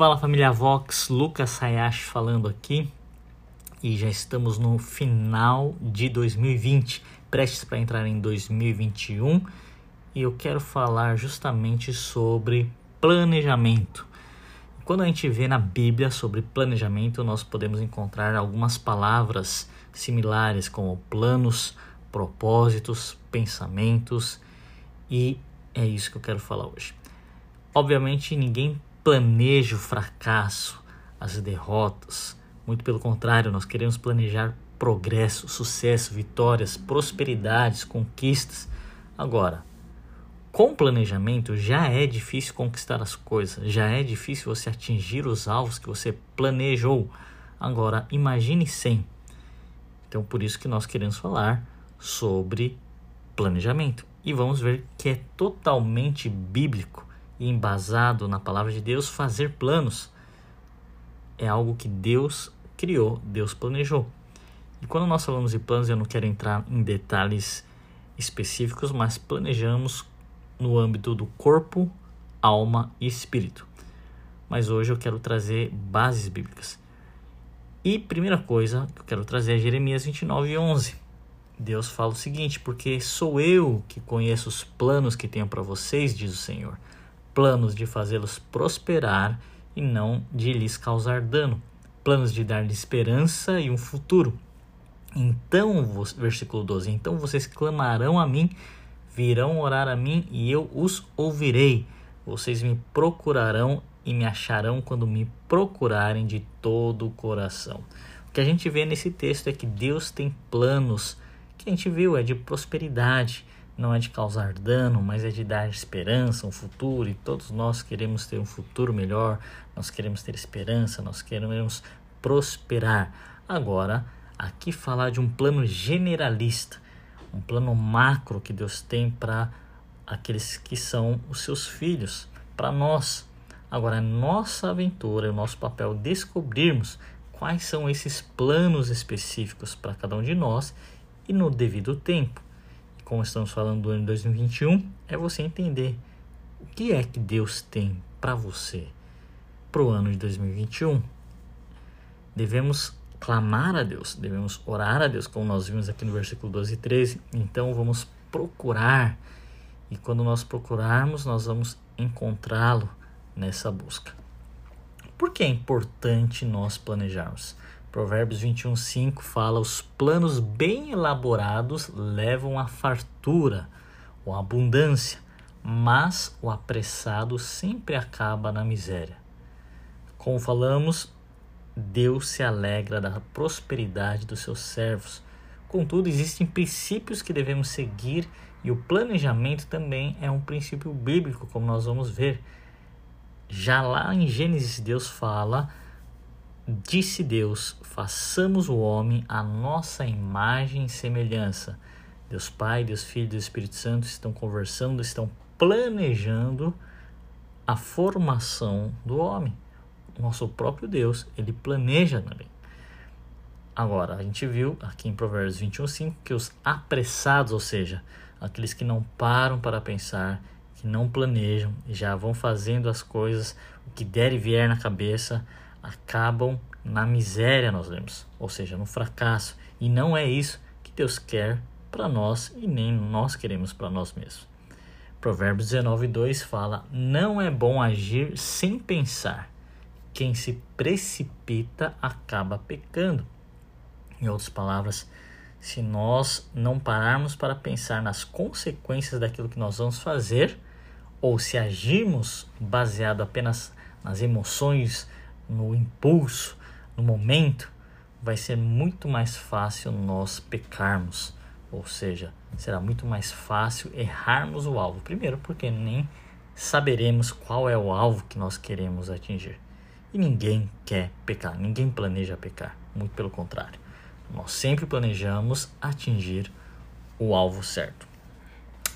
Fala família Vox, Lucas Hayashi falando aqui e já estamos no final de 2020, prestes para entrar em 2021 e eu quero falar justamente sobre planejamento. Quando a gente vê na Bíblia sobre planejamento, nós podemos encontrar algumas palavras similares como planos, propósitos, pensamentos e é isso que eu quero falar hoje. Obviamente, ninguém planeja o fracasso, as derrotas. Muito pelo contrário, nós queremos planejar progresso, sucesso, vitórias, prosperidades, conquistas. Agora, com planejamento já é difícil conquistar as coisas, já é difícil você atingir os alvos que você planejou. Agora, imagine sem. Então, por isso que nós queremos falar sobre planejamento. E vamos ver que é totalmente bíblico embasado na palavra de Deus fazer planos. É algo que Deus criou, Deus planejou. E quando nós falamos de planos, eu não quero entrar em detalhes específicos, mas planejamos no âmbito do corpo, alma e espírito. Mas hoje eu quero trazer bases bíblicas. E primeira coisa que eu quero trazer é Jeremias 29, 11. Deus fala o seguinte: Porque sou eu que conheço os planos que tenho para vocês, diz o Senhor. Planos de fazê-los prosperar e não de lhes causar dano. Planos de dar-lhes esperança e um futuro. Então, versículo 12: Então vocês clamarão a mim virão orar a mim e eu os ouvirei. Vocês me procurarão e me acharão quando me procurarem de todo o coração. O que a gente vê nesse texto é que Deus tem planos que a gente viu é de prosperidade, não é de causar dano, mas é de dar esperança, um futuro, e todos nós queremos ter um futuro melhor, nós queremos ter esperança, nós queremos prosperar. Agora, aqui falar de um plano generalista um plano macro que Deus tem para aqueles que são os seus filhos, para nós. Agora, é nossa aventura, é o nosso papel descobrirmos quais são esses planos específicos para cada um de nós e no devido tempo. Como estamos falando do ano 2021, é você entender o que é que Deus tem para você para o ano de 2021. Devemos clamar a Deus, devemos orar a Deus, como nós vimos aqui no versículo 12 e 13. Então vamos procurar, e quando nós procurarmos, nós vamos encontrá-lo nessa busca. Por que é importante nós planejarmos? Provérbios 21:5 fala: "Os planos bem elaborados levam à fartura ou abundância, mas o apressado sempre acaba na miséria." Como falamos, Deus se alegra da prosperidade dos seus servos. Contudo, existem princípios que devemos seguir e o planejamento também é um princípio bíblico, como nós vamos ver. Já lá em Gênesis, Deus fala: Disse Deus: façamos o homem à nossa imagem e semelhança. Deus Pai, Deus Filho Deus Espírito Santo estão conversando, estão planejando a formação do homem nosso próprio Deus, ele planeja também. Agora, a gente viu aqui em Provérbios 21:5 que os apressados, ou seja, aqueles que não param para pensar, que não planejam já vão fazendo as coisas, o que der e vier na cabeça, acabam na miséria, nós lemos, ou seja, no fracasso. E não é isso que Deus quer para nós e nem nós queremos para nós mesmos. Provérbios 19:2 fala: "Não é bom agir sem pensar, quem se precipita acaba pecando. Em outras palavras, se nós não pararmos para pensar nas consequências daquilo que nós vamos fazer, ou se agirmos baseado apenas nas emoções, no impulso, no momento, vai ser muito mais fácil nós pecarmos. Ou seja, será muito mais fácil errarmos o alvo. Primeiro, porque nem saberemos qual é o alvo que nós queremos atingir. E ninguém quer pecar, ninguém planeja pecar, muito pelo contrário. Nós sempre planejamos atingir o alvo certo.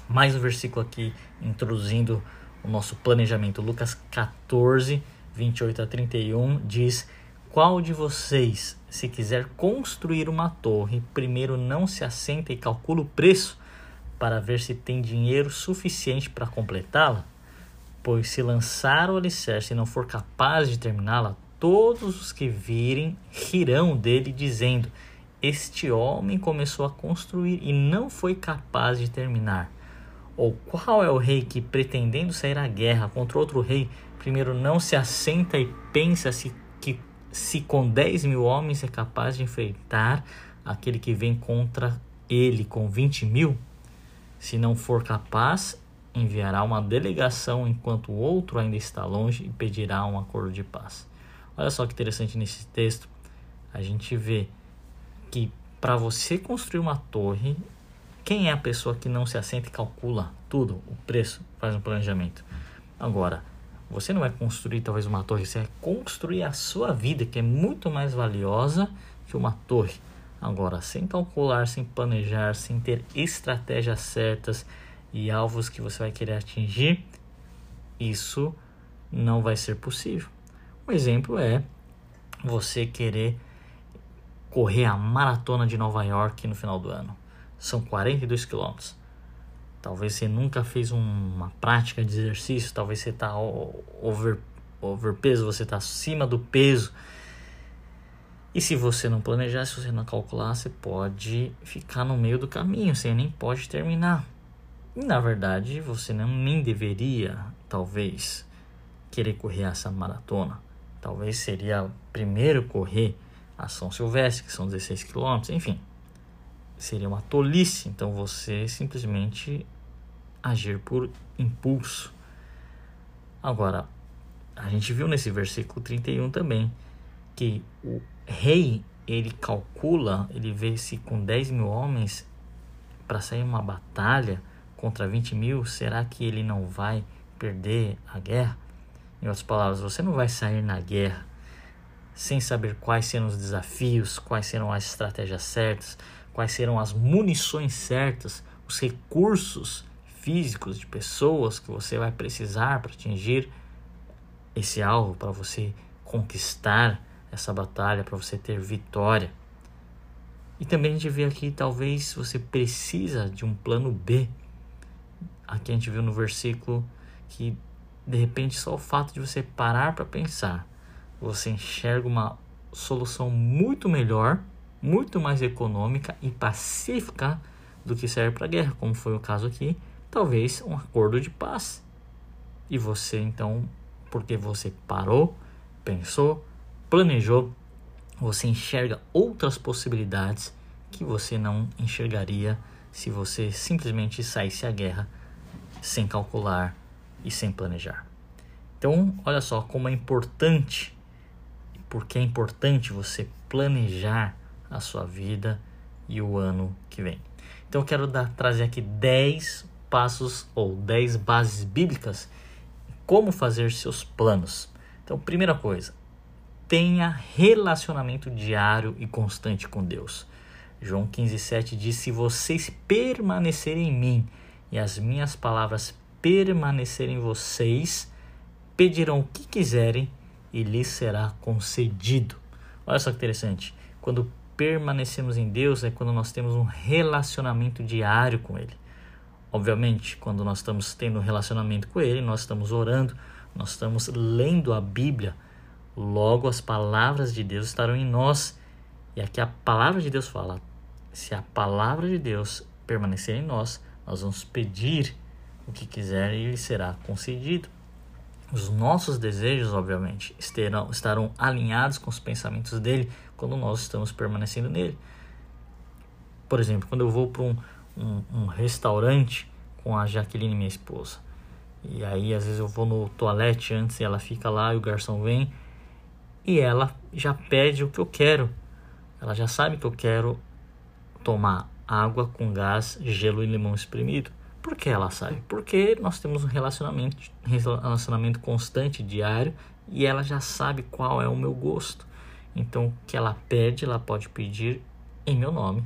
Mais um versículo aqui introduzindo o nosso planejamento. Lucas 14, 28 a 31 diz: Qual de vocês, se quiser construir uma torre, primeiro não se assenta e calcula o preço para ver se tem dinheiro suficiente para completá-la? Pois se lançar o alicerce e não for capaz de terminá-la, todos os que virem rirão dele, dizendo: Este homem começou a construir e não foi capaz de terminar. Ou qual é o rei que, pretendendo sair à guerra contra outro rei, primeiro não se assenta e pensa se, que, se com 10 mil homens é capaz de enfrentar aquele que vem contra ele com 20 mil? Se não for capaz, enviará uma delegação enquanto o outro ainda está longe e pedirá um acordo de paz. Olha só que interessante nesse texto, a gente vê que para você construir uma torre, quem é a pessoa que não se assenta e calcula tudo, o preço, faz um planejamento? Agora, você não vai construir talvez uma torre, você vai construir a sua vida, que é muito mais valiosa que uma torre. Agora, sem calcular, sem planejar, sem ter estratégias certas e alvos que você vai querer atingir, isso não vai ser possível. Um exemplo é você querer correr a maratona de Nova York no final do ano são 42 quilômetros. Talvez você nunca fez uma prática de exercício, talvez você está over, overpeso, você está acima do peso. E se você não planejar, se você não calcular, você pode ficar no meio do caminho, você nem pode terminar. E na verdade, você não, nem deveria, talvez, querer correr essa maratona. Talvez seria primeiro correr a São Silvestre, que são 16 quilômetros, enfim seria uma tolice. Então você simplesmente agir por impulso. Agora, a gente viu nesse versículo 31 também que o rei ele calcula, ele vê se com 10 mil homens para sair uma batalha contra 20 mil, será que ele não vai perder a guerra? Em outras palavras, você não vai sair na guerra sem saber quais serão os desafios, quais serão as estratégias certas, quais serão as munições certas, os recursos físicos de pessoas que você vai precisar para atingir esse alvo, para você conquistar essa batalha, para você ter vitória. E também a gente vê aqui, talvez você precisa de um plano B. Aqui a gente viu no versículo que de repente só o fato de você parar para pensar, você enxerga uma solução muito melhor muito mais econômica e pacífica do que serve para guerra, como foi o caso aqui, talvez um acordo de paz. E você então, porque você parou, pensou, planejou, você enxerga outras possibilidades que você não enxergaria se você simplesmente saísse à guerra sem calcular e sem planejar. Então, olha só como é importante, porque é importante você planejar a sua vida e o ano que vem. Então eu quero dar, trazer aqui 10 passos ou 10 bases bíblicas como fazer seus planos. Então, primeira coisa, tenha relacionamento diário e constante com Deus. João 15,7 diz: Se vocês permanecerem em mim e as minhas palavras permanecerem em vocês, pedirão o que quiserem e lhes será concedido. Olha só que interessante. Quando permanecemos em Deus é quando nós temos um relacionamento diário com Ele. Obviamente, quando nós estamos tendo um relacionamento com Ele, nós estamos orando, nós estamos lendo a Bíblia, logo as palavras de Deus estarão em nós. E aqui a palavra de Deus fala: se a palavra de Deus permanecer em nós, nós vamos pedir o que quiser e Ele será concedido. Os nossos desejos, obviamente, estarão, estarão alinhados com os pensamentos dele quando nós estamos permanecendo nele. Por exemplo, quando eu vou para um, um, um, restaurante com a Jaqueline, minha esposa, e aí às vezes eu vou no toalete antes e ela fica lá e o garçom vem e ela já pede o que eu quero. Ela já sabe que eu quero tomar água com gás, gelo e limão espremido. Por que ela sabe? Porque nós temos um relacionamento, relacionamento constante, diário, e ela já sabe qual é o meu gosto. Então, o que ela pede, ela pode pedir em meu nome.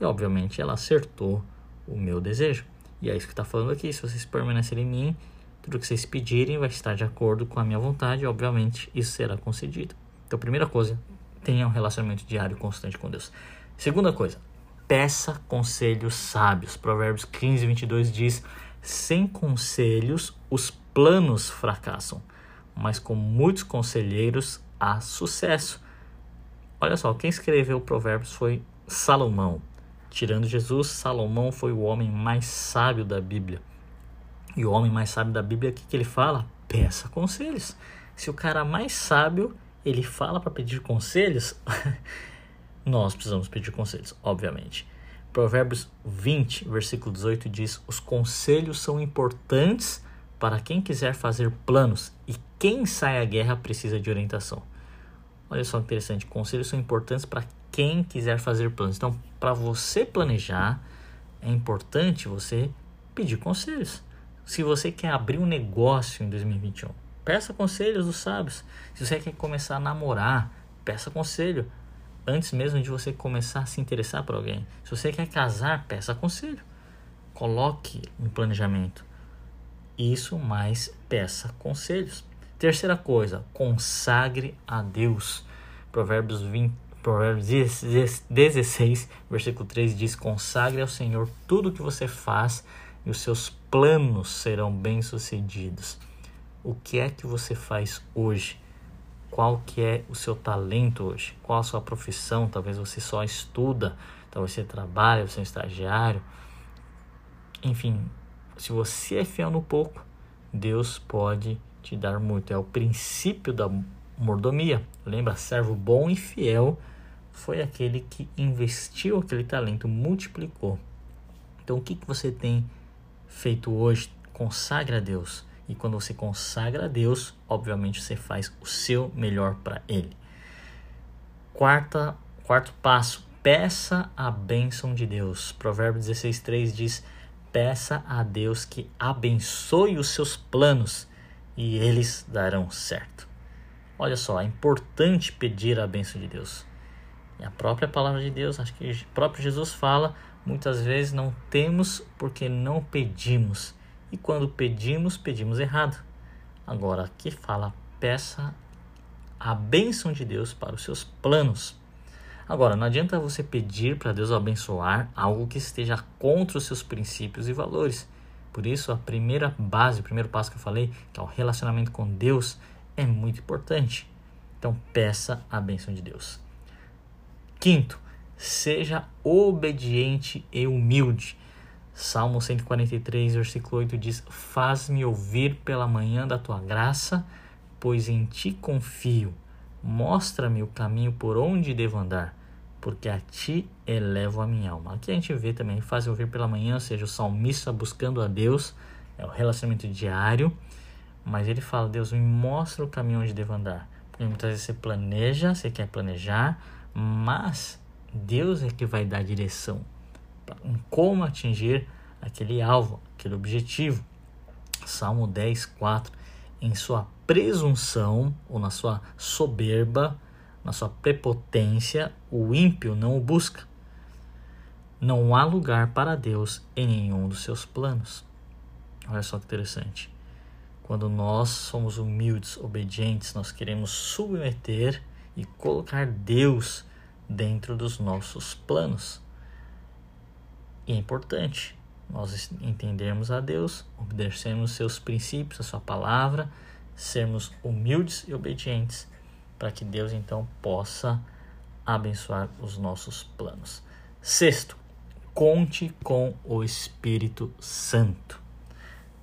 E, obviamente, ela acertou o meu desejo. E é isso que está falando aqui. Se vocês permanecerem em mim, tudo que vocês pedirem vai estar de acordo com a minha vontade. E, obviamente, isso será concedido. Então, primeira coisa, tenha um relacionamento diário constante com Deus. Segunda coisa, peça conselhos sábios. Provérbios 15, 22 diz: Sem conselhos, os planos fracassam, mas com muitos conselheiros há sucesso. Olha só, quem escreveu Provérbios foi Salomão. Tirando Jesus, Salomão foi o homem mais sábio da Bíblia. E o homem mais sábio da Bíblia, o que, que ele fala? Peça conselhos. Se o cara mais sábio ele fala para pedir conselhos, nós precisamos pedir conselhos, obviamente. Provérbios 20, versículo 18 diz: Os conselhos são importantes para quem quiser fazer planos e quem sai à guerra precisa de orientação. Olha só que interessante, conselhos são importantes para quem quiser fazer planos. Então, para você planejar, é importante você pedir conselhos. Se você quer abrir um negócio em 2021, peça conselhos dos sábios. Se você quer começar a namorar, peça conselho. Antes mesmo de você começar a se interessar por alguém. Se você quer casar, peça conselho. Coloque um planejamento. Isso, mais peça conselhos. Terceira coisa, consagre a Deus. Provérbios 20, Provérbios 16, versículo 3 diz: Consagre ao Senhor tudo o que você faz e os seus planos serão bem-sucedidos. O que é que você faz hoje? Qual que é o seu talento hoje? Qual a sua profissão? Talvez você só estuda, talvez você trabalha, você é um estagiário. Enfim, se você é fiel no pouco, Deus pode te dar muito. É o princípio da mordomia. Lembra, servo bom e fiel foi aquele que investiu aquele talento, multiplicou. Então, o que, que você tem feito hoje? Consagra a Deus. E quando você consagra a Deus, obviamente você faz o seu melhor para Ele. Quarta, quarto passo, peça a bênção de Deus. Provérbios 16,3 diz: Peça a Deus que abençoe os seus planos e eles darão certo. Olha só, é importante pedir a bênção de Deus. E a própria palavra de Deus, acho que o próprio Jesus fala, muitas vezes não temos porque não pedimos. E quando pedimos, pedimos errado. Agora aqui fala, peça a bênção de Deus para os seus planos. Agora, não adianta você pedir para Deus abençoar algo que esteja contra os seus princípios e valores. Por isso, a primeira base, o primeiro passo que eu falei, que é o relacionamento com Deus, é muito importante. Então, peça a bênção de Deus. Quinto, seja obediente e humilde. Salmo 143, versículo 8 diz: Faz-me ouvir pela manhã da tua graça, pois em ti confio. Mostra-me o caminho por onde devo andar, porque a ti elevo a minha alma. Aqui a gente vê também, faz ouvir pela manhã, ou seja, o salmista buscando a Deus, é o relacionamento diário, mas ele fala: Deus, me mostra o caminho onde devo andar. Porque muitas vezes você planeja, você quer planejar, mas Deus é que vai dar direção em como atingir aquele alvo, aquele objetivo. Salmo 10, 4. Em sua presunção ou na sua soberba, na sua prepotência, o ímpio não o busca. Não há lugar para Deus em nenhum dos seus planos. Olha só que interessante. Quando nós somos humildes, obedientes, nós queremos submeter e colocar Deus dentro dos nossos planos. E é importante nós entendermos a Deus, obedecermos seus princípios, a sua palavra, sermos humildes e obedientes, para que Deus então possa abençoar os nossos planos. Sexto, conte com o Espírito Santo.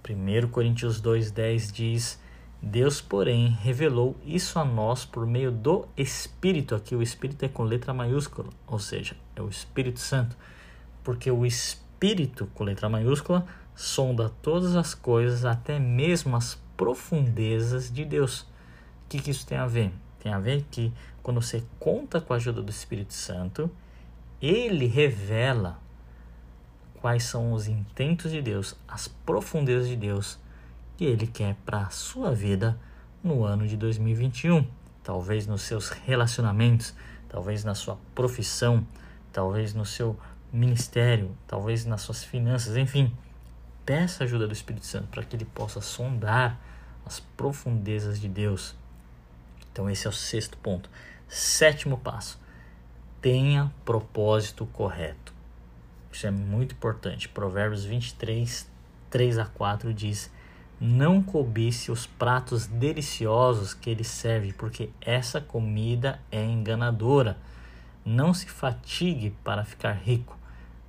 1 Coríntios 2,10 diz Deus, porém, revelou isso a nós por meio do Espírito. Aqui o Espírito é com letra maiúscula, ou seja, é o Espírito Santo. Porque o Espírito, com letra maiúscula, sonda todas as coisas, até mesmo as profundezas de Deus. O que, que isso tem a ver? Tem a ver que quando você conta com a ajuda do Espírito Santo, ele revela quais são os intentos de Deus, as profundezas de Deus que Ele quer para a sua vida no ano de 2021. Talvez nos seus relacionamentos, talvez na sua profissão, talvez no seu ministério, talvez nas suas finanças, enfim. Peça ajuda do Espírito Santo para que ele possa sondar as profundezas de Deus. Então, esse é o sexto ponto. Sétimo passo: tenha propósito correto. Isso é muito importante. Provérbios 23, 3 a 4 diz: Não cobice os pratos deliciosos que ele serve, porque essa comida é enganadora. Não se fatigue para ficar rico.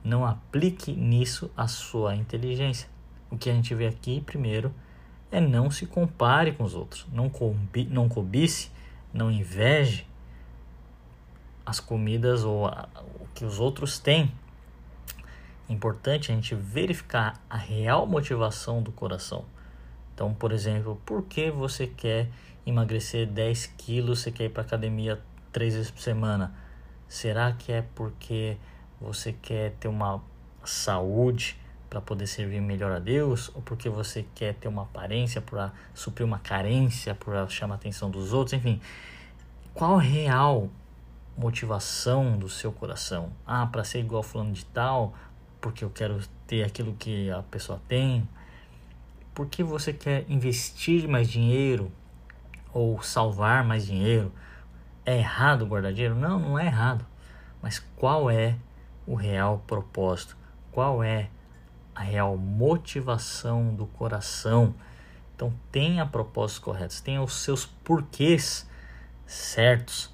Não aplique nisso a sua inteligência. O que a gente vê aqui, primeiro, é não se compare com os outros. Não, cobi, não cobice, não inveje as comidas ou a, o que os outros têm. É importante a gente verificar a real motivação do coração. Então, por exemplo, por que você quer emagrecer 10 quilos, você quer ir para academia três vezes por semana? Será que é porque você quer ter uma saúde para poder servir melhor a Deus? Ou porque você quer ter uma aparência para suprir uma carência, para chamar a atenção dos outros? Enfim, qual a real motivação do seu coração? Ah, para ser igual fulano de tal, porque eu quero ter aquilo que a pessoa tem? Porque você quer investir mais dinheiro ou salvar mais dinheiro? É errado guardar dinheiro? Não, não é errado. Mas qual é o real propósito? Qual é a real motivação do coração? Então tenha propósitos corretos, tenha os seus porquês certos.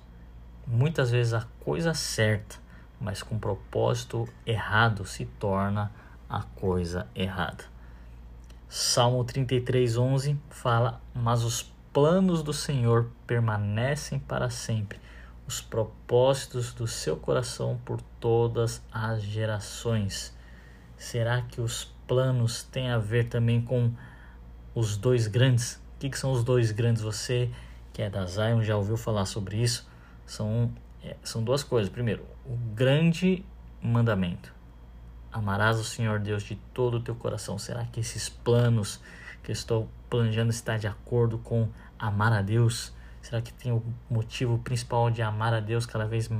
Muitas vezes a coisa certa mas com propósito errado se torna a coisa errada. Salmo 33:11 fala: "Mas os planos do Senhor permanecem para sempre, os propósitos do seu coração por todas as gerações." Será que os planos têm a ver também com os dois grandes? O que, que são os dois grandes? Você que é da Zion já ouviu falar sobre isso? São é, são duas coisas. Primeiro, o grande mandamento: amarás o Senhor Deus de todo o teu coração. Será que esses planos que estou planejando está de acordo com amar a Deus? Será que tem o motivo principal de amar a Deus cada vez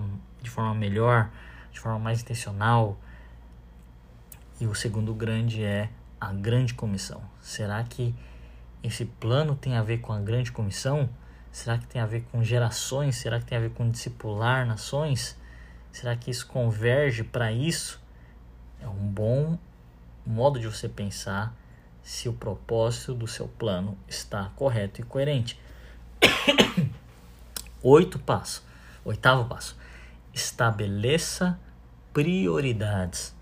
de forma melhor, de forma mais intencional? E o segundo grande é a grande comissão. Será que esse plano tem a ver com a grande comissão? Será que tem a ver com gerações? Será que tem a ver com discipular nações? Será que isso converge para isso? É um bom modo de você pensar se o propósito do seu plano está correto e coerente. Oito passo. Oitavo passo. Estabeleça prioridades.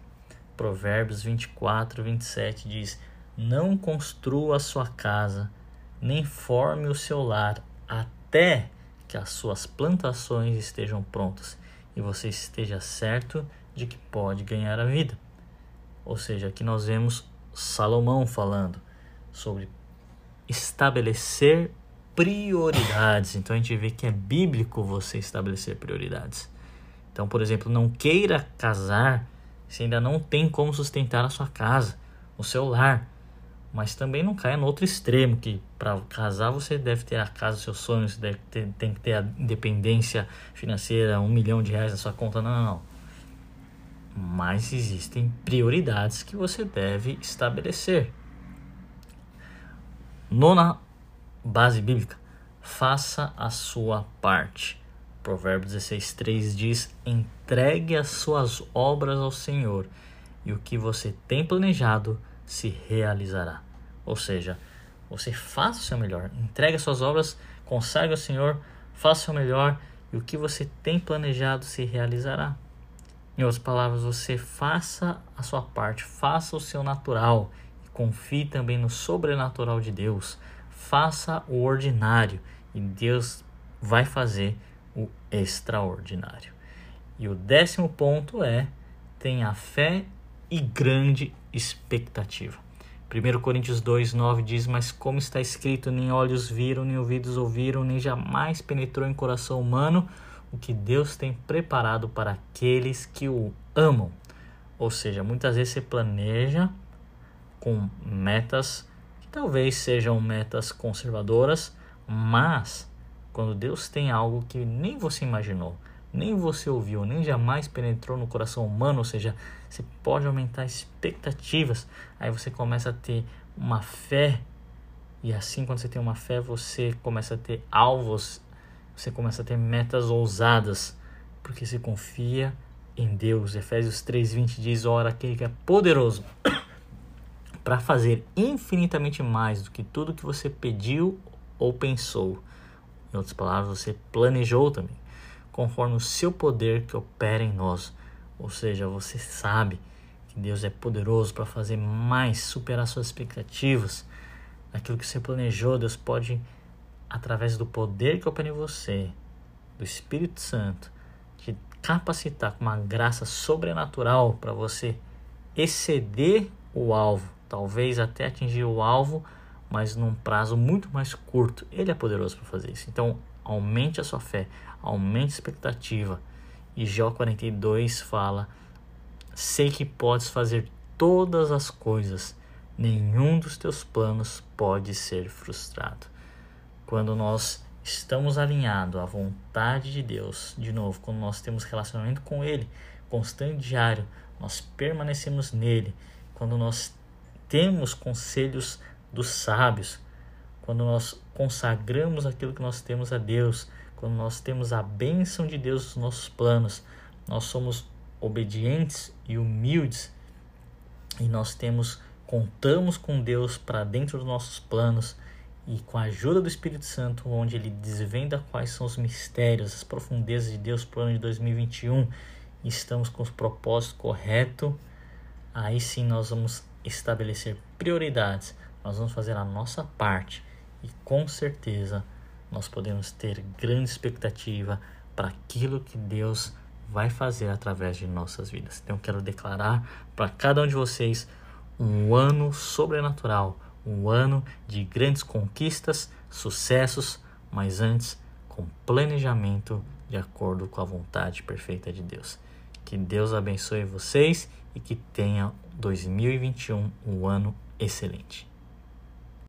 Provérbios 24, 27 diz: Não construa a sua casa, nem forme o seu lar até que as suas plantações estejam prontas e você esteja certo de que pode ganhar a vida. Ou seja, aqui nós vemos Salomão falando sobre estabelecer prioridades. Então a gente vê que é bíblico você estabelecer prioridades. Então, por exemplo, não queira casar se ainda não tem como sustentar a sua casa, o seu lar mas também não caia no outro extremo, que para casar você deve ter a casa seus sonhos, deve ter, tem que ter a independência financeira, um milhão de reais na sua conta. Não, não, não. Mas existem prioridades que você deve estabelecer. Nona base bíblica: faça a sua parte. Provérbios 16:3 diz: entregue as suas obras ao Senhor, e o que você tem planejado se realizará. Ou seja, você faça o seu melhor, entregue as suas obras, consagre ao Senhor, faça o seu melhor e o que você tem planejado se realizará. Em outras palavras, você faça a sua parte, faça o seu natural confie também no sobrenatural de Deus. Faça o ordinário e Deus vai fazer o extraordinário. E o décimo ponto é: tenha fé e grande expectativa. 1 Coríntios 2, 9 diz: Mas como está escrito, nem olhos viram, nem ouvidos ouviram, nem jamais penetrou em coração humano o que Deus tem preparado para aqueles que o amam. Ou seja, muitas vezes você planeja com metas que talvez sejam metas conservadoras, mas quando Deus tem algo que nem você imaginou, nem você ouviu, nem jamais penetrou no coração humano, ou seja, você pode aumentar expectativas, aí você começa a ter uma fé, e assim quando você tem uma fé, você começa a ter alvos, você começa a ter metas ousadas, porque você confia em Deus. Efésios 3:20 diz: "Ora, aquele que é poderoso para fazer infinitamente mais do que tudo que você pediu ou pensou. Em outras palavras, você planejou também, conforme o seu poder que opera em nós. Ou seja, você sabe que Deus é poderoso para fazer mais, superar suas expectativas. Aquilo que você planejou, Deus pode, através do poder que opera em você, do Espírito Santo, te capacitar com uma graça sobrenatural para você exceder o alvo, talvez até atingir o alvo, mas num prazo muito mais curto. Ele é poderoso para fazer isso. Então, aumente a sua fé, aumente a expectativa. E Jó 42 fala: Sei que podes fazer todas as coisas, nenhum dos teus planos pode ser frustrado. Quando nós estamos alinhados à vontade de Deus, de novo, quando nós temos relacionamento com Ele, constante diário, nós permanecemos nele, quando nós temos conselhos dos sábios, quando nós consagramos aquilo que nós temos a Deus, quando nós temos a bênção de Deus nos nossos planos, nós somos obedientes e humildes e nós temos contamos com Deus para dentro dos nossos planos e com a ajuda do Espírito Santo, onde ele desvenda quais são os mistérios, as profundezas de Deus para o ano de 2021, e estamos com os propósitos corretos, aí sim nós vamos estabelecer prioridades, nós vamos fazer a nossa parte e com certeza nós podemos ter grande expectativa para aquilo que Deus vai fazer através de nossas vidas. Então quero declarar para cada um de vocês um ano sobrenatural, um ano de grandes conquistas, sucessos, mas antes com planejamento de acordo com a vontade perfeita de Deus. Que Deus abençoe vocês e que tenha 2021 um ano excelente.